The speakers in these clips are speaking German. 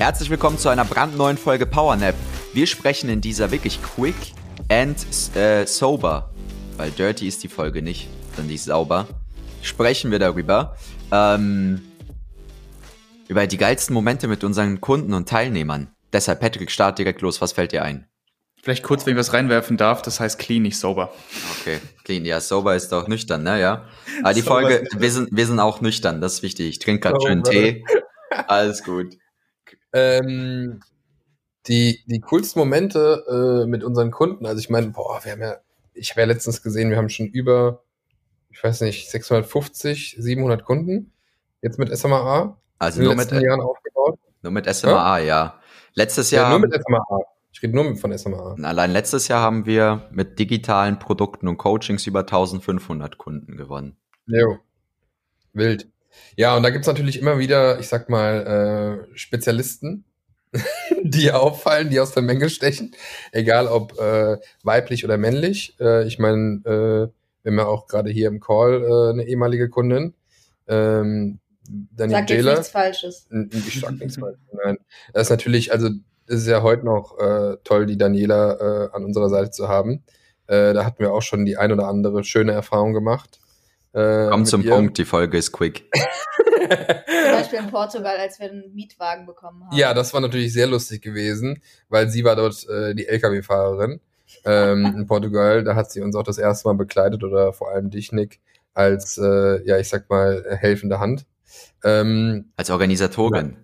Herzlich willkommen zu einer brandneuen Folge PowerNap. Wir sprechen in dieser wirklich quick and äh, sober, weil dirty ist die Folge nicht, sondern die ist sauber. Sprechen wir darüber. Ähm, über die geilsten Momente mit unseren Kunden und Teilnehmern. Deshalb, Patrick, start direkt los. Was fällt dir ein? Vielleicht kurz, wenn ich was reinwerfen darf, das heißt clean, nicht sober. Okay, clean. Ja, sober ist auch nüchtern, ne? Ja. Aber die Folge, wir sind, wir sind auch nüchtern, das ist wichtig. Ich trinke gerade schön Tee. Alles gut. Ähm, die, die coolsten Momente äh, mit unseren Kunden, also ich meine, boah, wir haben ja, ich habe ja letztens gesehen, wir haben schon über, ich weiß nicht, 650, 700 Kunden jetzt mit SMAA. Also nur mit, Jahren aufgebaut. nur mit SMAA, ja. ja. Letztes Jahr. Ja, nur mit SMAA. Ich rede nur von SMAA. Allein letztes Jahr haben wir mit digitalen Produkten und Coachings über 1500 Kunden gewonnen. Jo. Wild. Ja, und da gibt's natürlich immer wieder, ich sag mal, äh, Spezialisten, die auffallen, die aus der Menge stechen. Egal ob äh, weiblich oder männlich. Äh, ich meine, äh, wir haben ja auch gerade hier im Call äh, eine ehemalige Kundin. Ähm, Daniel sag Jailer. nichts Falsches. Ich sag nichts Falsches. Nein. Das ist natürlich, also es ist ja heute noch äh, toll, die Daniela äh, an unserer Seite zu haben. Äh, da hatten wir auch schon die ein oder andere schöne Erfahrung gemacht. Äh, Komm zum ihr. Punkt, die Folge ist quick. Zum Beispiel in Portugal, als wir einen Mietwagen bekommen haben. Ja, das war natürlich sehr lustig gewesen, weil sie war dort äh, die Lkw-Fahrerin ähm, in Portugal. Da hat sie uns auch das erste Mal begleitet oder vor allem dich, Nick, als, äh, ja, ich sag mal, helfende Hand. Ähm, als Organisatorin. Ja.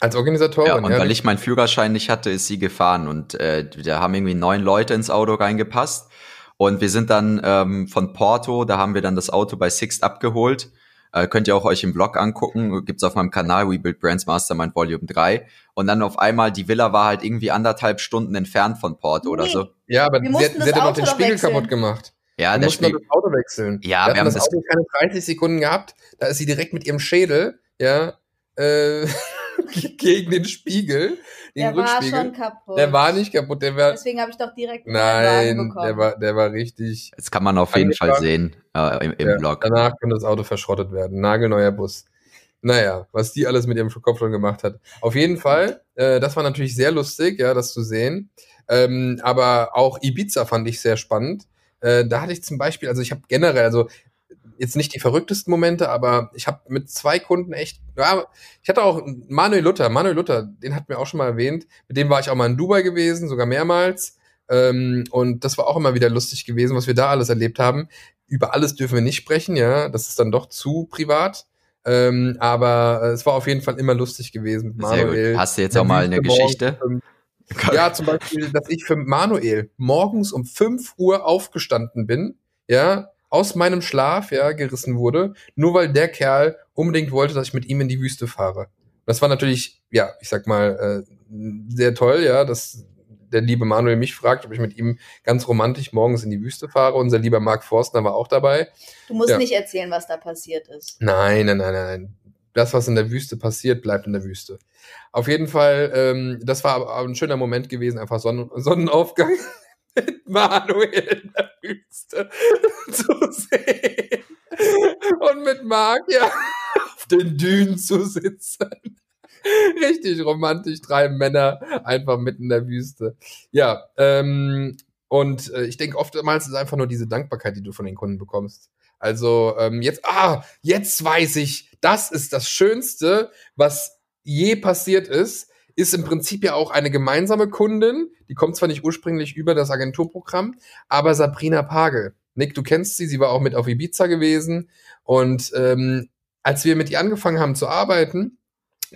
Als Organisatorin, ja. Und ja, weil ich meinen Führerschein nicht hatte, ist sie gefahren und äh, da haben irgendwie neun Leute ins Auto reingepasst und wir sind dann ähm, von Porto, da haben wir dann das Auto bei Sixt abgeholt. Äh, könnt ihr auch euch im Blog angucken, gibt's auf meinem Kanal We Build Brands Mastermind Volume 3. Und dann auf einmal, die Villa war halt irgendwie anderthalb Stunden entfernt von Porto nee. oder so. Ja, aber sie, hat, sie hat ja noch den Spiegel wechseln. kaputt gemacht. Ja, wir der Spiegel. das Auto wechseln. Ja, wir, wir haben das, das Auto keine 30 Sekunden gehabt. Da ist sie direkt mit ihrem Schädel, ja, äh, gegen den Spiegel. Der war schon kaputt. Der war nicht kaputt. Der war, Deswegen habe ich doch direkt Nein, der war, der war richtig. Das kann man auf jeden Fall sehen äh, im, im ja, Blog. Danach kann das Auto verschrottet werden. Nagelneuer Bus. Naja, was die alles mit ihrem Kopf schon gemacht hat. Auf jeden Fall, äh, das war natürlich sehr lustig, ja, das zu sehen. Ähm, aber auch Ibiza fand ich sehr spannend. Äh, da hatte ich zum Beispiel, also ich habe generell, also jetzt nicht die verrücktesten Momente, aber ich habe mit zwei Kunden echt, ja, ich hatte auch Manuel Luther, Manuel Luther, den hatten wir auch schon mal erwähnt, mit dem war ich auch mal in Dubai gewesen, sogar mehrmals. Ähm, und das war auch immer wieder lustig gewesen, was wir da alles erlebt haben. Über alles dürfen wir nicht sprechen, ja, das ist dann doch zu privat. Ähm, aber äh, es war auf jeden Fall immer lustig gewesen mit Manuel. Hast du jetzt auch mal eine Geschichte? Ja, zum Beispiel, dass ich für Manuel morgens um 5 Uhr aufgestanden bin, ja, aus meinem Schlaf ja gerissen wurde, nur weil der Kerl unbedingt wollte, dass ich mit ihm in die Wüste fahre. Das war natürlich, ja, ich sag mal, äh, sehr toll, ja, dass der liebe Manuel mich fragt, ob ich mit ihm ganz romantisch morgens in die Wüste fahre. Unser lieber Mark Forstner war auch dabei. Du musst ja. nicht erzählen, was da passiert ist. Nein, nein, nein, nein. Das, was in der Wüste passiert, bleibt in der Wüste. Auf jeden Fall, ähm, das war aber ein schöner Moment gewesen, einfach Sonnen Sonnenaufgang mit Manuel in der Wüste zu sehen. Und mit ja auf den Dünen zu sitzen. Richtig romantisch, drei Männer einfach mitten in der Wüste. Ja, ähm, und äh, ich denke oftmals ist einfach nur diese Dankbarkeit, die du von den Kunden bekommst. Also ähm, jetzt, ah, jetzt weiß ich, das ist das Schönste, was je passiert ist, ist im Prinzip ja auch eine gemeinsame Kundin. Die kommt zwar nicht ursprünglich über das Agenturprogramm, aber Sabrina Pagel. Nick, du kennst sie, sie war auch mit auf Ibiza gewesen. Und ähm, als wir mit ihr angefangen haben zu arbeiten,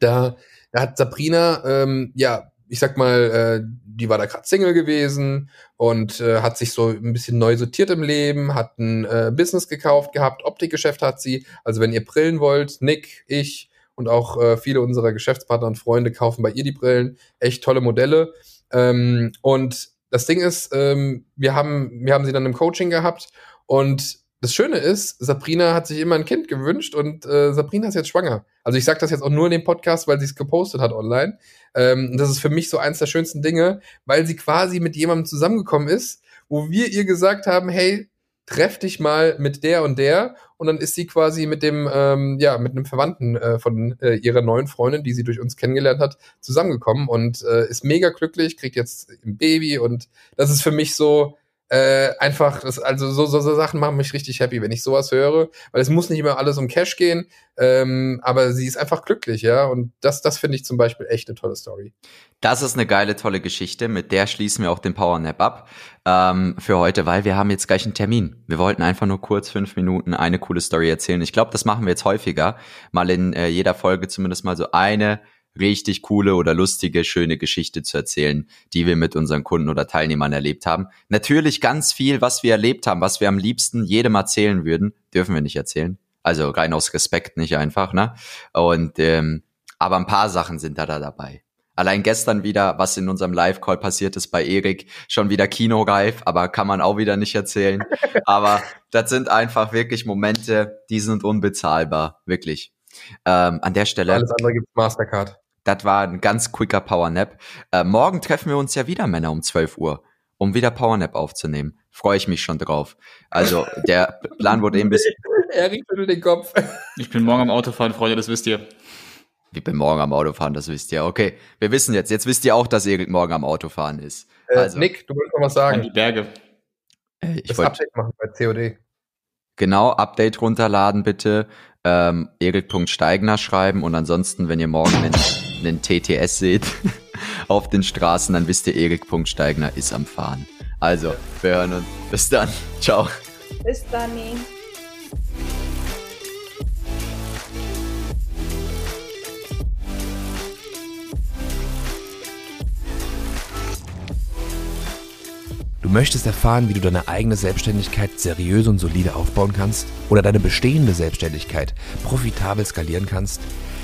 da, da hat Sabrina, ähm, ja, ich sag mal, äh, die war da gerade Single gewesen und äh, hat sich so ein bisschen neu sortiert im Leben, hat ein äh, Business gekauft gehabt, Optikgeschäft hat sie. Also wenn ihr brillen wollt, Nick, ich und auch äh, viele unserer Geschäftspartner und Freunde kaufen bei ihr die Brillen. Echt tolle Modelle. Ähm, und das Ding ist, ähm, wir, haben, wir haben sie dann im Coaching gehabt und das Schöne ist, Sabrina hat sich immer ein Kind gewünscht und äh, Sabrina ist jetzt schwanger. Also ich sage das jetzt auch nur in dem Podcast, weil sie es gepostet hat online. Ähm, das ist für mich so eins der schönsten Dinge, weil sie quasi mit jemandem zusammengekommen ist, wo wir ihr gesagt haben, hey, treff dich mal mit der und der und dann ist sie quasi mit dem ähm, ja mit einem Verwandten äh, von äh, ihrer neuen Freundin, die sie durch uns kennengelernt hat, zusammengekommen und äh, ist mega glücklich, kriegt jetzt ein Baby und das ist für mich so äh, einfach, das, also so, so, so Sachen machen mich richtig happy, wenn ich sowas höre, weil es muss nicht immer alles um Cash gehen, ähm, aber sie ist einfach glücklich, ja, und das, das finde ich zum Beispiel echt eine tolle Story. Das ist eine geile, tolle Geschichte, mit der schließen wir auch den Power Nap ab ähm, für heute, weil wir haben jetzt gleich einen Termin. Wir wollten einfach nur kurz fünf Minuten eine coole Story erzählen. Ich glaube, das machen wir jetzt häufiger, mal in äh, jeder Folge zumindest mal so eine richtig coole oder lustige, schöne Geschichte zu erzählen, die wir mit unseren Kunden oder Teilnehmern erlebt haben. Natürlich ganz viel, was wir erlebt haben, was wir am liebsten jedem erzählen würden, dürfen wir nicht erzählen. Also rein aus Respekt nicht einfach, ne? Und ähm, aber ein paar Sachen sind da, da dabei. Allein gestern wieder, was in unserem Live-Call passiert ist bei Erik, schon wieder kinoreif, aber kann man auch wieder nicht erzählen. aber das sind einfach wirklich Momente, die sind unbezahlbar, wirklich. Ähm, an der Stelle. Alles andere gibt's Mastercard. Das war ein ganz quicker Powernap. Äh, morgen treffen wir uns ja wieder, Männer, um 12 Uhr, um wieder Powernap aufzunehmen. Freue ich mich schon drauf. Also, der Plan wurde eben bis. Erik schüttelt den Kopf. Ich bin morgen am Autofahren, Freunde, das wisst ihr. Ich bin morgen am Autofahren, das wisst ihr. Okay, wir wissen jetzt. Jetzt wisst ihr auch, dass Erik morgen am Autofahren ist. Äh, also, Nick, du wolltest noch was sagen. An die Berge. Äh, ich das wollt, Update machen bei COD. Genau, Update runterladen bitte. Ähm, Erik.steigner schreiben und ansonsten, wenn ihr morgen einen, TTS seht auf den Straßen, dann wisst ihr, Erik.steigner ist am Fahren. Also, wir hören uns. Bis dann. Ciao. Bis dann. Du möchtest erfahren, wie du deine eigene Selbstständigkeit seriös und solide aufbauen kannst oder deine bestehende Selbstständigkeit profitabel skalieren kannst?